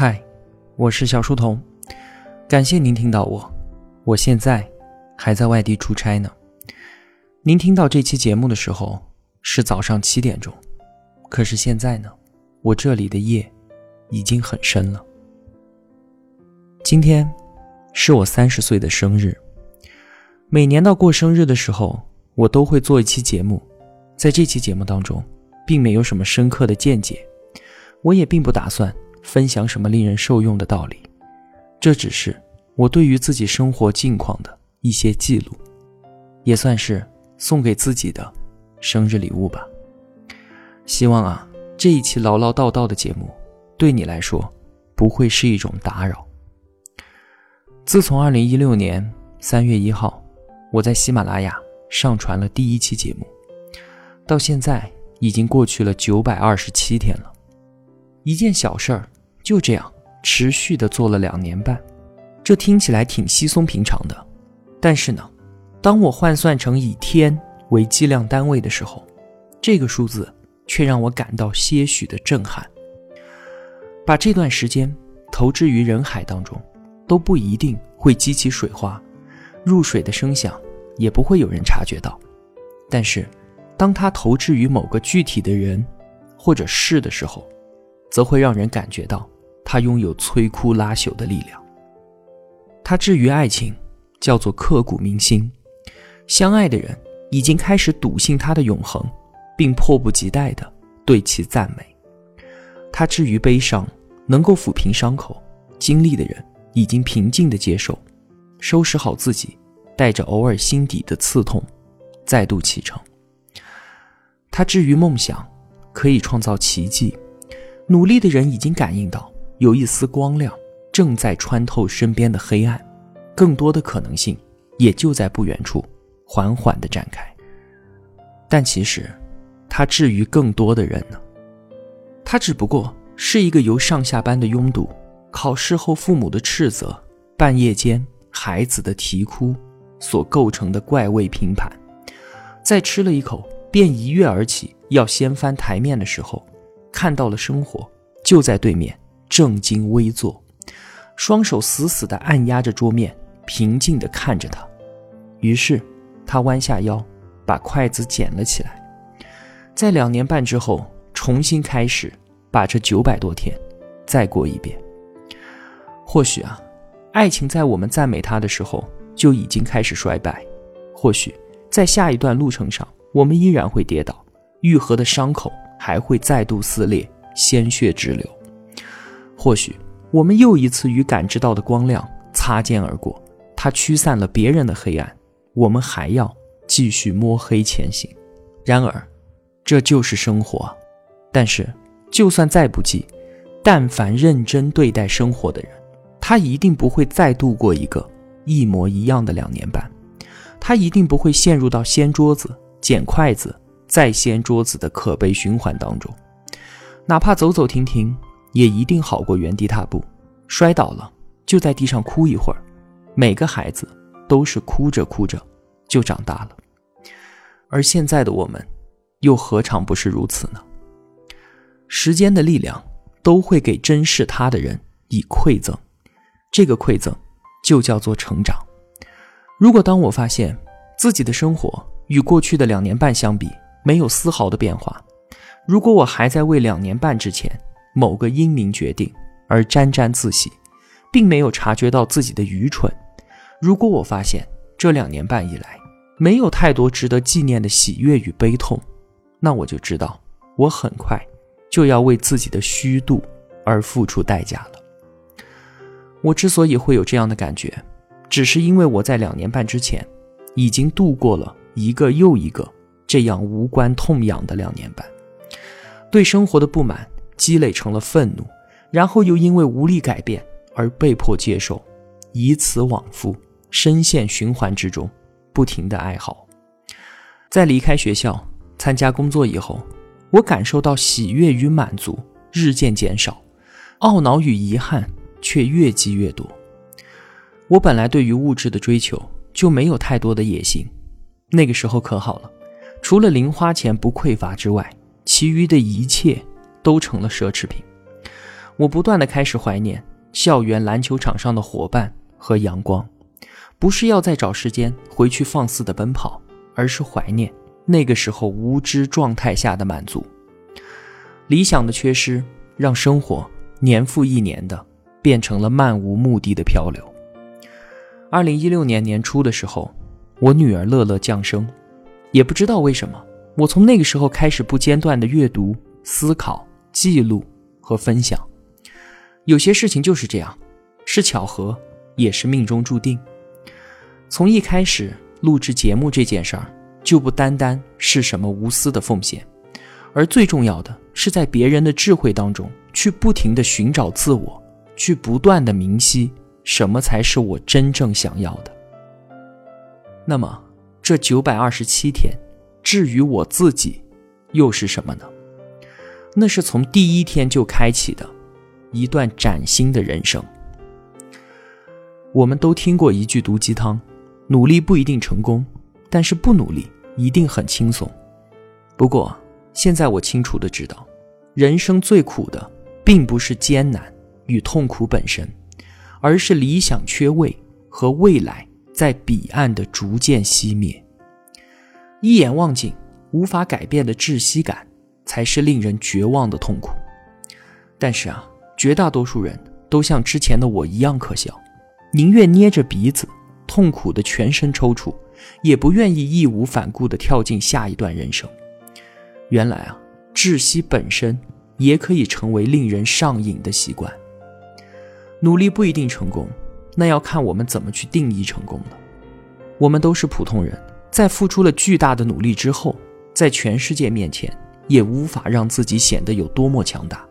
嗨，我是小书童，感谢您听到我。我现在还在外地出差呢。您听到这期节目的时候是早上七点钟，可是现在呢，我这里的夜已经很深了。今天是我三十岁的生日。每年到过生日的时候，我都会做一期节目。在这期节目当中，并没有什么深刻的见解，我也并不打算。分享什么令人受用的道理？这只是我对于自己生活近况的一些记录，也算是送给自己的生日礼物吧。希望啊，这一期唠唠叨叨的节目对你来说不会是一种打扰。自从二零一六年三月一号，我在喜马拉雅上传了第一期节目，到现在已经过去了九百二十七天了，一件小事儿。就这样持续的做了两年半，这听起来挺稀松平常的，但是呢，当我换算成以天为计量单位的时候，这个数字却让我感到些许的震撼。把这段时间投掷于人海当中，都不一定会激起水花，入水的声响也不会有人察觉到，但是，当他投掷于某个具体的人或者事的时候，则会让人感觉到。他拥有摧枯拉朽的力量。他至于爱情，叫做刻骨铭心。相爱的人已经开始笃信他的永恒，并迫不及待地对其赞美。他至于悲伤，能够抚平伤口。经历的人已经平静地接受，收拾好自己，带着偶尔心底的刺痛，再度启程。他至于梦想，可以创造奇迹。努力的人已经感应到。有一丝光亮正在穿透身边的黑暗，更多的可能性也就在不远处缓缓地展开。但其实，他至于更多的人呢？他只不过是一个由上下班的拥堵、考试后父母的斥责、半夜间孩子的啼哭所构成的怪味拼盘，在吃了一口便一跃而起要掀翻台面的时候，看到了生活就在对面。正襟危坐，双手死死地按压着桌面，平静地看着他。于是，他弯下腰，把筷子捡了起来。在两年半之后，重新开始，把这九百多天再过一遍。或许啊，爱情在我们赞美它的时候就已经开始衰败；或许在下一段路程上，我们依然会跌倒，愈合的伤口还会再度撕裂，鲜血直流。或许我们又一次与感知到的光亮擦肩而过，它驱散了别人的黑暗，我们还要继续摸黑前行。然而，这就是生活。但是，就算再不济，但凡认真对待生活的人，他一定不会再度过一个一模一样的两年半。他一定不会陷入到掀桌子、捡筷子、再掀桌子的可悲循环当中，哪怕走走停停。也一定好过原地踏步，摔倒了就在地上哭一会儿。每个孩子都是哭着哭着就长大了，而现在的我们，又何尝不是如此呢？时间的力量都会给珍视他的人以馈赠，这个馈赠就叫做成长。如果当我发现自己的生活与过去的两年半相比没有丝毫的变化，如果我还在为两年半之前。某个英明决定而沾沾自喜，并没有察觉到自己的愚蠢。如果我发现这两年半以来没有太多值得纪念的喜悦与悲痛，那我就知道我很快就要为自己的虚度而付出代价了。我之所以会有这样的感觉，只是因为我在两年半之前已经度过了一个又一个这样无关痛痒的两年半，对生活的不满。积累成了愤怒，然后又因为无力改变而被迫接受，以此往复，深陷循环之中，不停的哀嚎。在离开学校、参加工作以后，我感受到喜悦与满足日渐减少，懊恼与遗憾却越积越多。我本来对于物质的追求就没有太多的野心，那个时候可好了，除了零花钱不匮乏之外，其余的一切。都成了奢侈品。我不断的开始怀念校园篮球场上的伙伴和阳光，不是要再找时间回去放肆的奔跑，而是怀念那个时候无知状态下的满足。理想的缺失，让生活年复一年的变成了漫无目的的漂流。二零一六年年初的时候，我女儿乐乐降生，也不知道为什么，我从那个时候开始不间断的阅读、思考、记录和分享。有些事情就是这样，是巧合，也是命中注定。从一开始录制节目这件事儿，就不单单是什么无私的奉献，而最重要的是在别人的智慧当中去不停的寻找自我，去不断的明晰什么才是我真正想要的。那么，这九百二十七天，至于我自己，又是什么呢？那是从第一天就开启的。一段崭新的人生。我们都听过一句毒鸡汤：努力不一定成功，但是不努力一定很轻松。不过，现在我清楚的知道，人生最苦的，并不是艰难与痛苦本身，而是理想缺位和未来在彼岸的逐渐熄灭。一眼望尽，无法改变的窒息感，才是令人绝望的痛苦。但是啊。绝大多数人都像之前的我一样可笑，宁愿捏着鼻子痛苦的全身抽搐，也不愿意义无反顾地跳进下一段人生。原来啊，窒息本身也可以成为令人上瘾的习惯。努力不一定成功，那要看我们怎么去定义成功了。我们都是普通人，在付出了巨大的努力之后，在全世界面前也无法让自己显得有多么强大。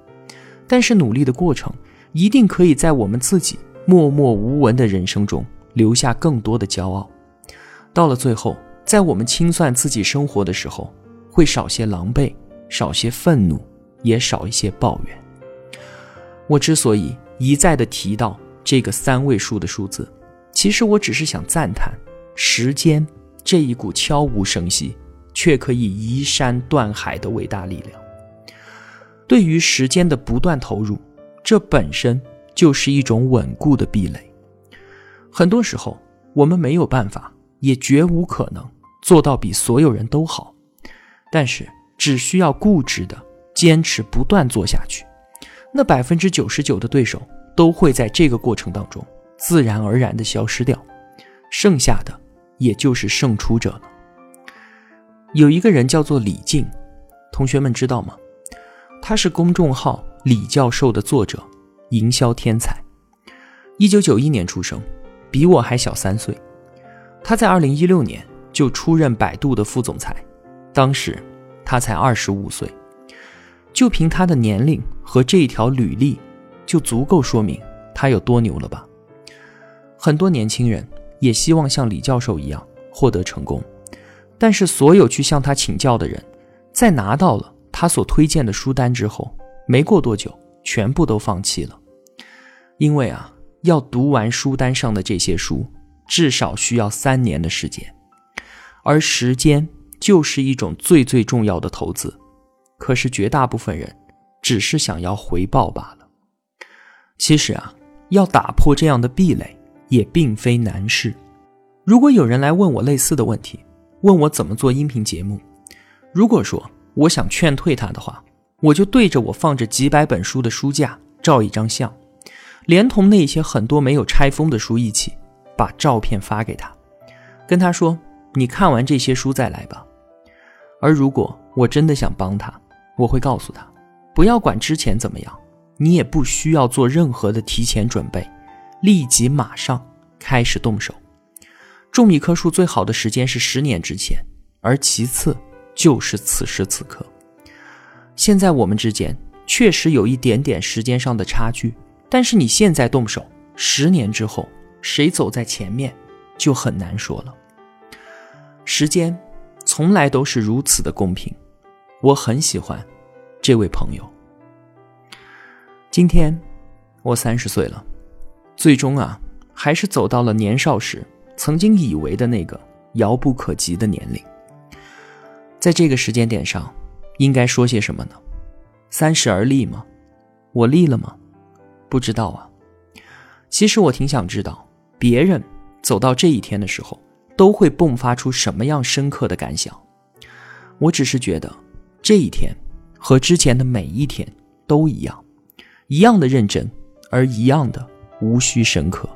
但是努力的过程，一定可以在我们自己默默无闻的人生中留下更多的骄傲。到了最后，在我们清算自己生活的时候，会少些狼狈，少些愤怒，也少一些抱怨。我之所以一再的提到这个三位数的数字，其实我只是想赞叹时间这一股悄无声息却可以移山断海的伟大力量。对于时间的不断投入，这本身就是一种稳固的壁垒。很多时候，我们没有办法，也绝无可能做到比所有人都好，但是只需要固执的坚持，不断做下去，那百分之九十九的对手都会在这个过程当中自然而然的消失掉，剩下的也就是胜出者了。有一个人叫做李静，同学们知道吗？他是公众号“李教授”的作者，营销天才。一九九一年出生，比我还小三岁。他在二零一六年就出任百度的副总裁，当时他才二十五岁。就凭他的年龄和这一条履历，就足够说明他有多牛了吧？很多年轻人也希望像李教授一样获得成功，但是所有去向他请教的人，在拿到了。他所推荐的书单之后，没过多久，全部都放弃了，因为啊，要读完书单上的这些书，至少需要三年的时间，而时间就是一种最最重要的投资。可是绝大部分人只是想要回报罢了。其实啊，要打破这样的壁垒也并非难事。如果有人来问我类似的问题，问我怎么做音频节目，如果说。我想劝退他的话，我就对着我放着几百本书的书架照一张相，连同那些很多没有拆封的书一起，把照片发给他，跟他说：“你看完这些书再来吧。”而如果我真的想帮他，我会告诉他：“不要管之前怎么样，你也不需要做任何的提前准备，立即马上开始动手。种一棵树最好的时间是十年之前，而其次。”就是此时此刻。现在我们之间确实有一点点时间上的差距，但是你现在动手，十年之后谁走在前面，就很难说了。时间从来都是如此的公平，我很喜欢这位朋友。今天我三十岁了，最终啊，还是走到了年少时曾经以为的那个遥不可及的年龄。在这个时间点上，应该说些什么呢？三十而立吗？我立了吗？不知道啊。其实我挺想知道，别人走到这一天的时候，都会迸发出什么样深刻的感想。我只是觉得，这一天和之前的每一天都一样，一样的认真，而一样的无需深刻。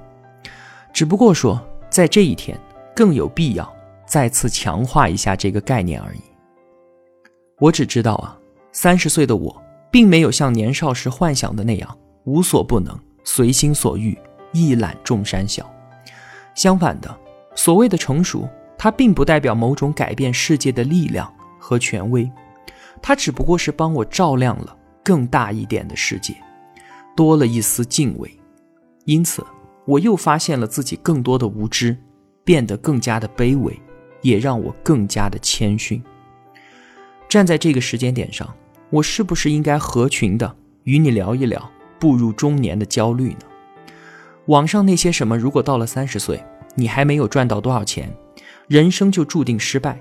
只不过说，在这一天更有必要再次强化一下这个概念而已。我只知道啊，三十岁的我，并没有像年少时幻想的那样无所不能。随心所欲，一览众山小。相反的，所谓的成熟，它并不代表某种改变世界的力量和权威，它只不过是帮我照亮了更大一点的世界，多了一丝敬畏。因此，我又发现了自己更多的无知，变得更加的卑微，也让我更加的谦逊。站在这个时间点上，我是不是应该合群的与你聊一聊？步入中年的焦虑呢？网上那些什么，如果到了三十岁，你还没有赚到多少钱，人生就注定失败；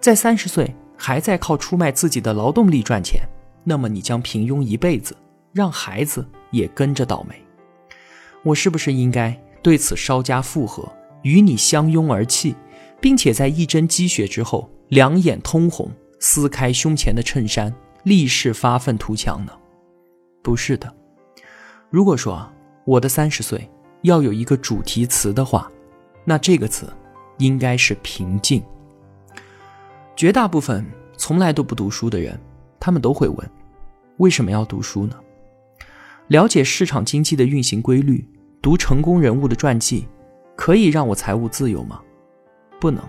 在三十岁还在靠出卖自己的劳动力赚钱，那么你将平庸一辈子，让孩子也跟着倒霉。我是不是应该对此稍加附和，与你相拥而泣，并且在一针积血之后，两眼通红，撕开胸前的衬衫，立誓发愤图强呢？不是的。如果说我的三十岁要有一个主题词的话，那这个词应该是平静。绝大部分从来都不读书的人，他们都会问：为什么要读书呢？了解市场经济的运行规律，读成功人物的传记，可以让我财务自由吗？不能。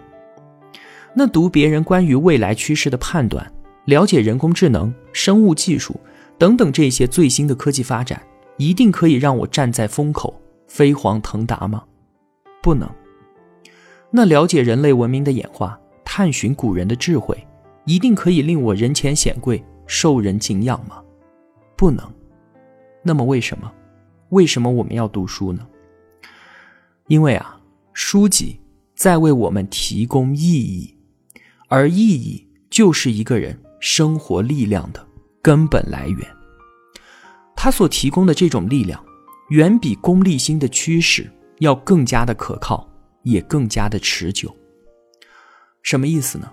那读别人关于未来趋势的判断，了解人工智能、生物技术等等这些最新的科技发展。一定可以让我站在风口飞黄腾达吗？不能。那了解人类文明的演化，探寻古人的智慧，一定可以令我人前显贵，受人敬仰吗？不能。那么为什么？为什么我们要读书呢？因为啊，书籍在为我们提供意义，而意义就是一个人生活力量的根本来源。他所提供的这种力量，远比功利心的驱使要更加的可靠，也更加的持久。什么意思呢？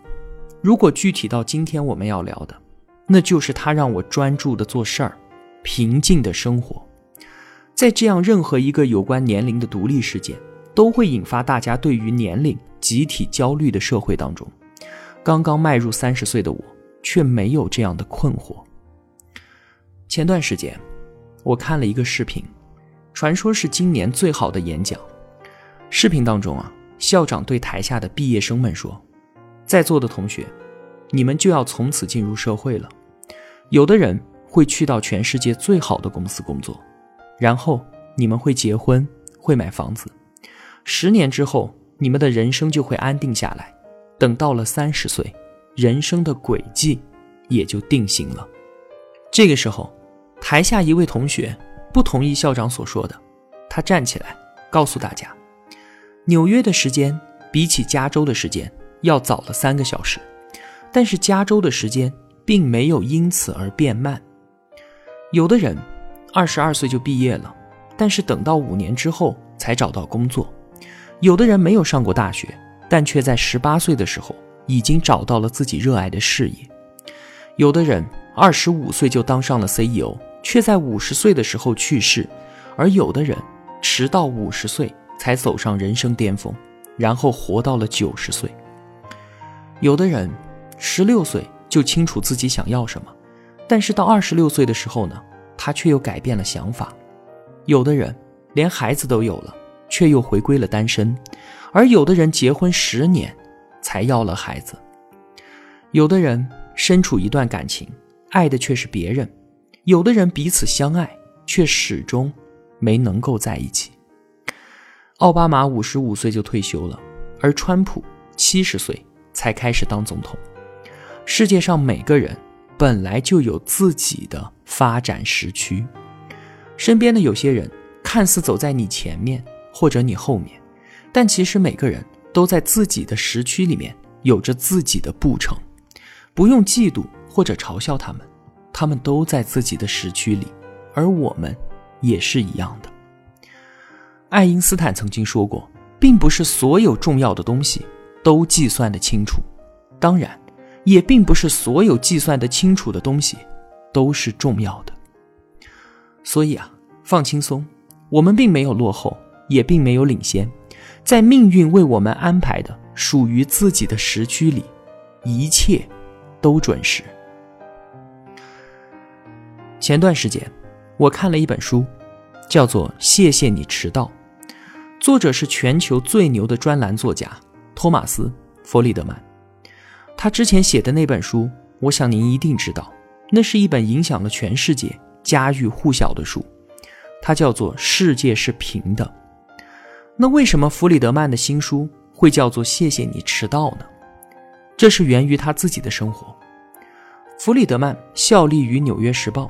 如果具体到今天我们要聊的，那就是他让我专注的做事儿，平静的生活。在这样任何一个有关年龄的独立事件都会引发大家对于年龄集体焦虑的社会当中，刚刚迈入三十岁的我却没有这样的困惑。前段时间。我看了一个视频，传说是今年最好的演讲。视频当中啊，校长对台下的毕业生们说：“在座的同学，你们就要从此进入社会了。有的人会去到全世界最好的公司工作，然后你们会结婚，会买房子。十年之后，你们的人生就会安定下来。等到了三十岁，人生的轨迹也就定型了。这个时候。”台下一位同学不同意校长所说的，他站起来告诉大家：“纽约的时间比起加州的时间要早了三个小时，但是加州的时间并没有因此而变慢。有的人二十二岁就毕业了，但是等到五年之后才找到工作；有的人没有上过大学，但却在十八岁的时候已经找到了自己热爱的事业；有的人二十五岁就当上了 CEO。”却在五十岁的时候去世，而有的人迟到五十岁才走上人生巅峰，然后活到了九十岁。有的人十六岁就清楚自己想要什么，但是到二十六岁的时候呢，他却又改变了想法。有的人连孩子都有了，却又回归了单身，而有的人结婚十年才要了孩子。有的人身处一段感情，爱的却是别人。有的人彼此相爱，却始终没能够在一起。奥巴马五十五岁就退休了，而川普七十岁才开始当总统。世界上每个人本来就有自己的发展时区，身边的有些人看似走在你前面或者你后面，但其实每个人都在自己的时区里面有着自己的步程，不用嫉妒或者嘲笑他们。他们都在自己的时区里，而我们也是一样的。爱因斯坦曾经说过，并不是所有重要的东西都计算得清楚，当然，也并不是所有计算的清楚的东西都是重要的。所以啊，放轻松，我们并没有落后，也并没有领先，在命运为我们安排的属于自己的时区里，一切都准时。前段时间，我看了一本书，叫做《谢谢你迟到》，作者是全球最牛的专栏作家托马斯·弗里德曼。他之前写的那本书，我想您一定知道，那是一本影响了全世界、家喻户晓的书，它叫做《世界是平的》。那为什么弗里德曼的新书会叫做《谢谢你迟到》呢？这是源于他自己的生活。弗里德曼效力于《纽约时报》。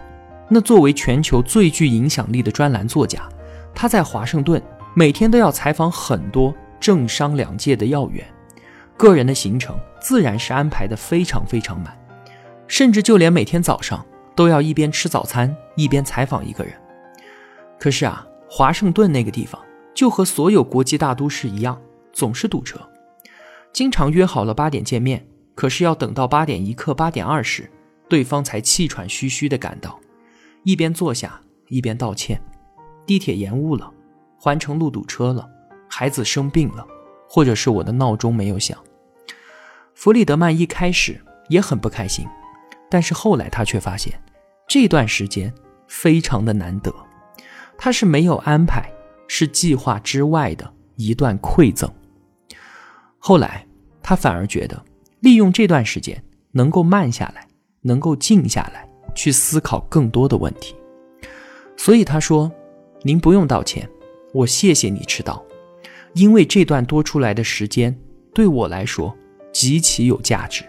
那作为全球最具影响力的专栏作家，他在华盛顿每天都要采访很多政商两界的要员，个人的行程自然是安排的非常非常满，甚至就连每天早上都要一边吃早餐一边采访一个人。可是啊，华盛顿那个地方就和所有国际大都市一样，总是堵车，经常约好了八点见面，可是要等到八点一刻、八点二十，对方才气喘吁吁地赶到。一边坐下一边道歉，地铁延误了，环城路堵车了，孩子生病了，或者是我的闹钟没有响。弗里德曼一开始也很不开心，但是后来他却发现，这段时间非常的难得，他是没有安排，是计划之外的一段馈赠。后来他反而觉得，利用这段时间能够慢下来，能够静下来。去思考更多的问题，所以他说：“您不用道歉，我谢谢你迟到，因为这段多出来的时间对我来说极其有价值。”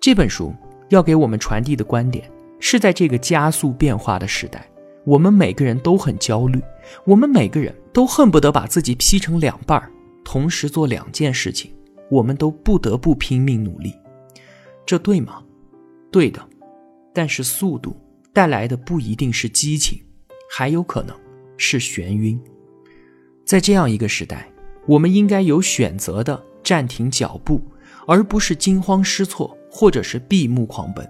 这本书要给我们传递的观点是在这个加速变化的时代，我们每个人都很焦虑，我们每个人都恨不得把自己劈成两半同时做两件事情，我们都不得不拼命努力，这对吗？对的。但是速度带来的不一定是激情，还有可能是眩晕。在这样一个时代，我们应该有选择的暂停脚步，而不是惊慌失措或者是闭目狂奔。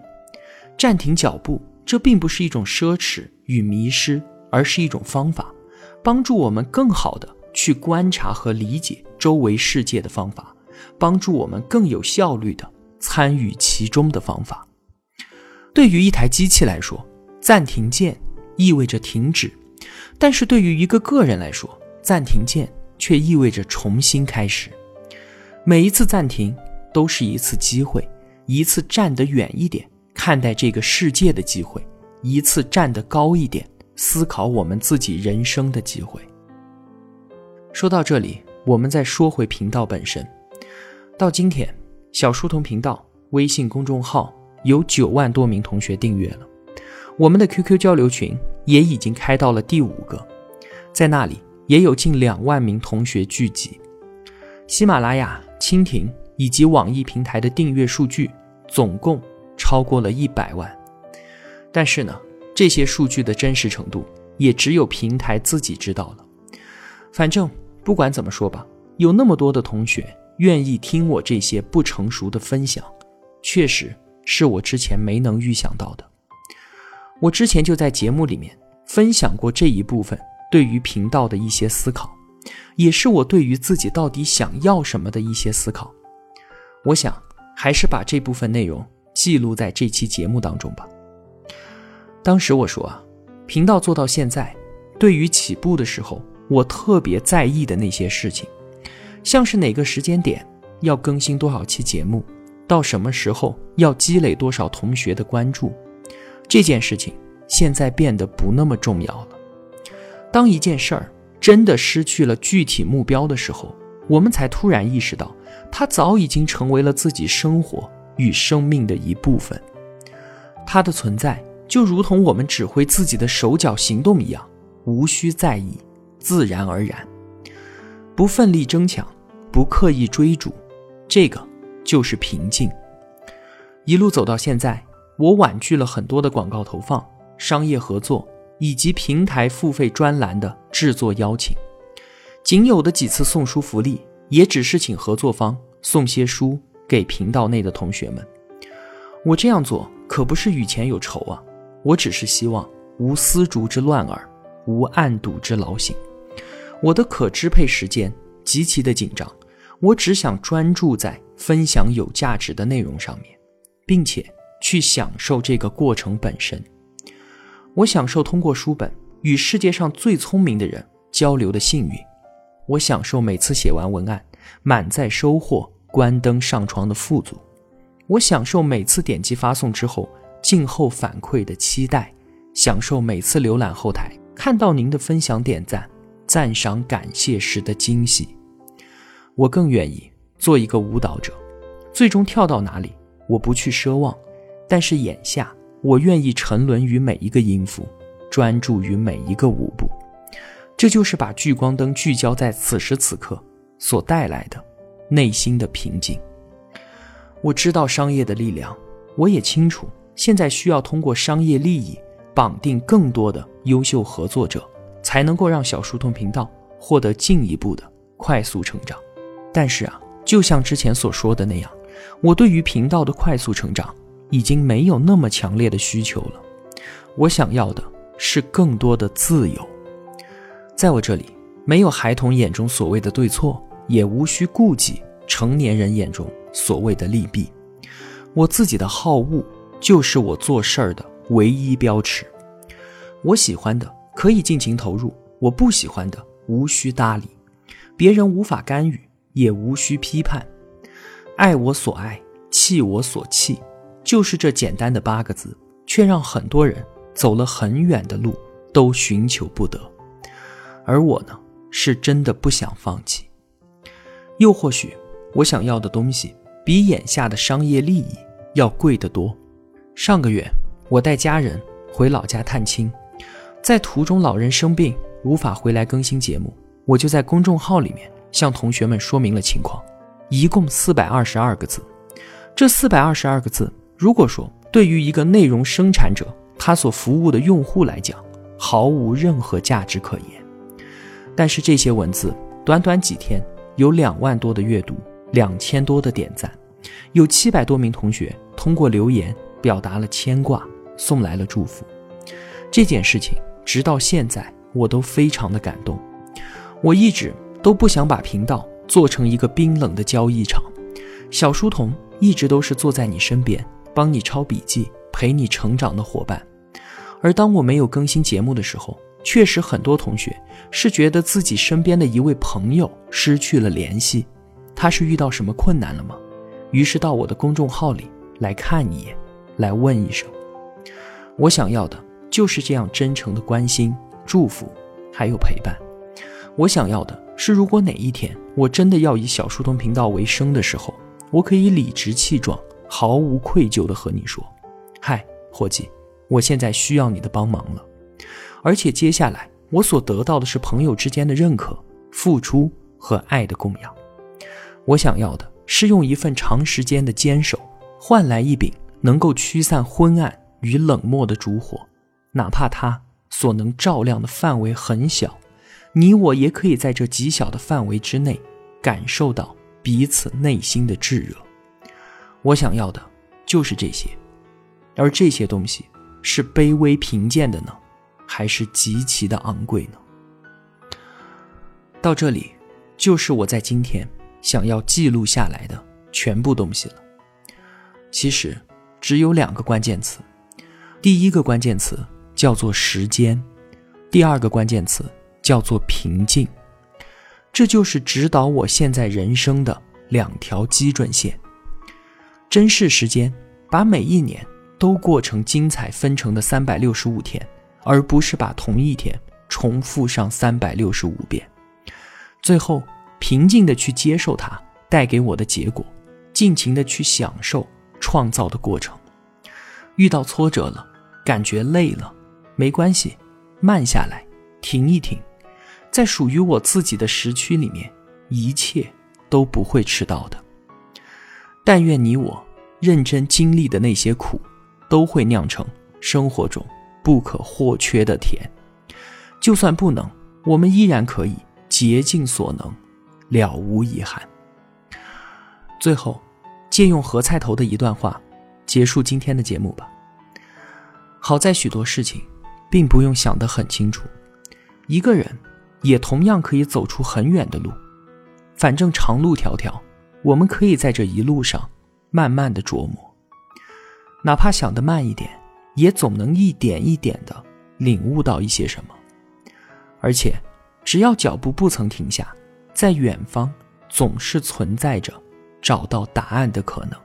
暂停脚步，这并不是一种奢侈与迷失，而是一种方法，帮助我们更好的去观察和理解周围世界的方法，帮助我们更有效率的参与其中的方法。对于一台机器来说，暂停键意味着停止；但是对于一个个人来说，暂停键却意味着重新开始。每一次暂停都是一次机会，一次站得远一点看待这个世界的机会，一次站得高一点思考我们自己人生的机会。说到这里，我们再说回频道本身。到今天，小书童频道微信公众号。有九万多名同学订阅了，我们的 QQ 交流群也已经开到了第五个，在那里也有近两万名同学聚集。喜马拉雅、蜻蜓以及网易平台的订阅数据总共超过了一百万，但是呢，这些数据的真实程度也只有平台自己知道了。反正不管怎么说吧，有那么多的同学愿意听我这些不成熟的分享，确实。是我之前没能预想到的。我之前就在节目里面分享过这一部分对于频道的一些思考，也是我对于自己到底想要什么的一些思考。我想还是把这部分内容记录在这期节目当中吧。当时我说啊，频道做到现在，对于起步的时候，我特别在意的那些事情，像是哪个时间点要更新多少期节目。到什么时候要积累多少同学的关注，这件事情现在变得不那么重要了。当一件事儿真的失去了具体目标的时候，我们才突然意识到，它早已经成为了自己生活与生命的一部分。它的存在就如同我们指挥自己的手脚行动一样，无需在意，自然而然，不奋力争抢，不刻意追逐，这个。就是平静。一路走到现在，我婉拒了很多的广告投放、商业合作，以及平台付费专栏的制作邀请。仅有的几次送书福利，也只是请合作方送些书给频道内的同学们。我这样做可不是与钱有仇啊，我只是希望无丝竹之乱耳，无案牍之劳形。我的可支配时间极其的紧张，我只想专注在分享有价值的内容上面，并且去享受这个过程本身。我享受通过书本与世界上最聪明的人交流的幸运，我享受每次写完文案满载收获关灯上床的富足，我享受每次点击发送之后静候反馈的期待，享受每次浏览后台看到您的分享点赞。赞赏、感谢时的惊喜，我更愿意做一个舞蹈者，最终跳到哪里，我不去奢望。但是眼下，我愿意沉沦于每一个音符，专注于每一个舞步。这就是把聚光灯聚焦在此时此刻所带来的内心的平静。我知道商业的力量，我也清楚现在需要通过商业利益绑定更多的优秀合作者。才能够让小书童频道获得进一步的快速成长。但是啊，就像之前所说的那样，我对于频道的快速成长已经没有那么强烈的需求了。我想要的是更多的自由。在我这里，没有孩童眼中所谓的对错，也无需顾及成年人眼中所谓的利弊。我自己的好恶就是我做事儿的唯一标尺。我喜欢的。可以尽情投入，我不喜欢的无需搭理，别人无法干预，也无需批判。爱我所爱，弃我所弃，就是这简单的八个字，却让很多人走了很远的路都寻求不得。而我呢，是真的不想放弃。又或许，我想要的东西比眼下的商业利益要贵得多。上个月，我带家人回老家探亲。在途中，老人生病无法回来更新节目，我就在公众号里面向同学们说明了情况，一共四百二十二个字。这四百二十二个字，如果说对于一个内容生产者，他所服务的用户来讲，毫无任何价值可言。但是这些文字，短短几天有两万多的阅读，两千多的点赞，有七百多名同学通过留言表达了牵挂，送来了祝福。这件事情。直到现在，我都非常的感动。我一直都不想把频道做成一个冰冷的交易场。小书童一直都是坐在你身边，帮你抄笔记、陪你成长的伙伴。而当我没有更新节目的时候，确实很多同学是觉得自己身边的一位朋友失去了联系。他是遇到什么困难了吗？于是到我的公众号里来看一眼，来问一声。我想要的。就是这样真诚的关心、祝福，还有陪伴。我想要的是，如果哪一天我真的要以小书童频道为生的时候，我可以理直气壮、毫无愧疚地和你说：“嗨，伙计，我现在需要你的帮忙了。”而且接下来我所得到的是朋友之间的认可、付出和爱的供养。我想要的是用一份长时间的坚守，换来一柄能够驱散昏暗与冷漠的烛火。哪怕它所能照亮的范围很小，你我也可以在这极小的范围之内感受到彼此内心的炙热。我想要的就是这些，而这些东西是卑微贫贱的呢，还是极其的昂贵呢？到这里，就是我在今天想要记录下来的全部东西了。其实只有两个关键词，第一个关键词。叫做时间，第二个关键词叫做平静，这就是指导我现在人生的两条基准线。珍视时间，把每一年都过成精彩纷呈的三百六十五天，而不是把同一天重复上三百六十五遍。最后，平静的去接受它带给我的结果，尽情的去享受创造的过程。遇到挫折了，感觉累了。没关系，慢下来，停一停，在属于我自己的时区里面，一切都不会迟到的。但愿你我认真经历的那些苦，都会酿成生活中不可或缺的甜。就算不能，我们依然可以竭尽所能，了无遗憾。最后，借用何菜头的一段话，结束今天的节目吧。好在许多事情，并不用想得很清楚，一个人也同样可以走出很远的路。反正长路迢迢，我们可以在这一路上慢慢的琢磨，哪怕想得慢一点，也总能一点一点的领悟到一些什么。而且，只要脚步不曾停下，在远方总是存在着找到答案的可能。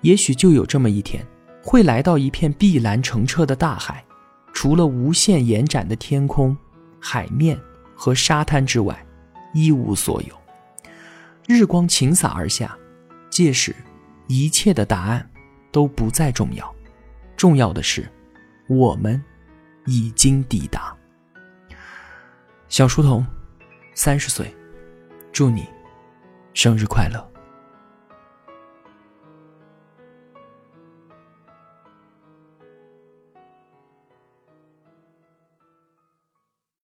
也许就有这么一天，会来到一片碧蓝澄澈的大海，除了无限延展的天空、海面和沙滩之外。一无所有，日光倾洒而下，届时，一切的答案都不再重要，重要的是，我们已经抵达。小书童，三十岁，祝你生日快乐。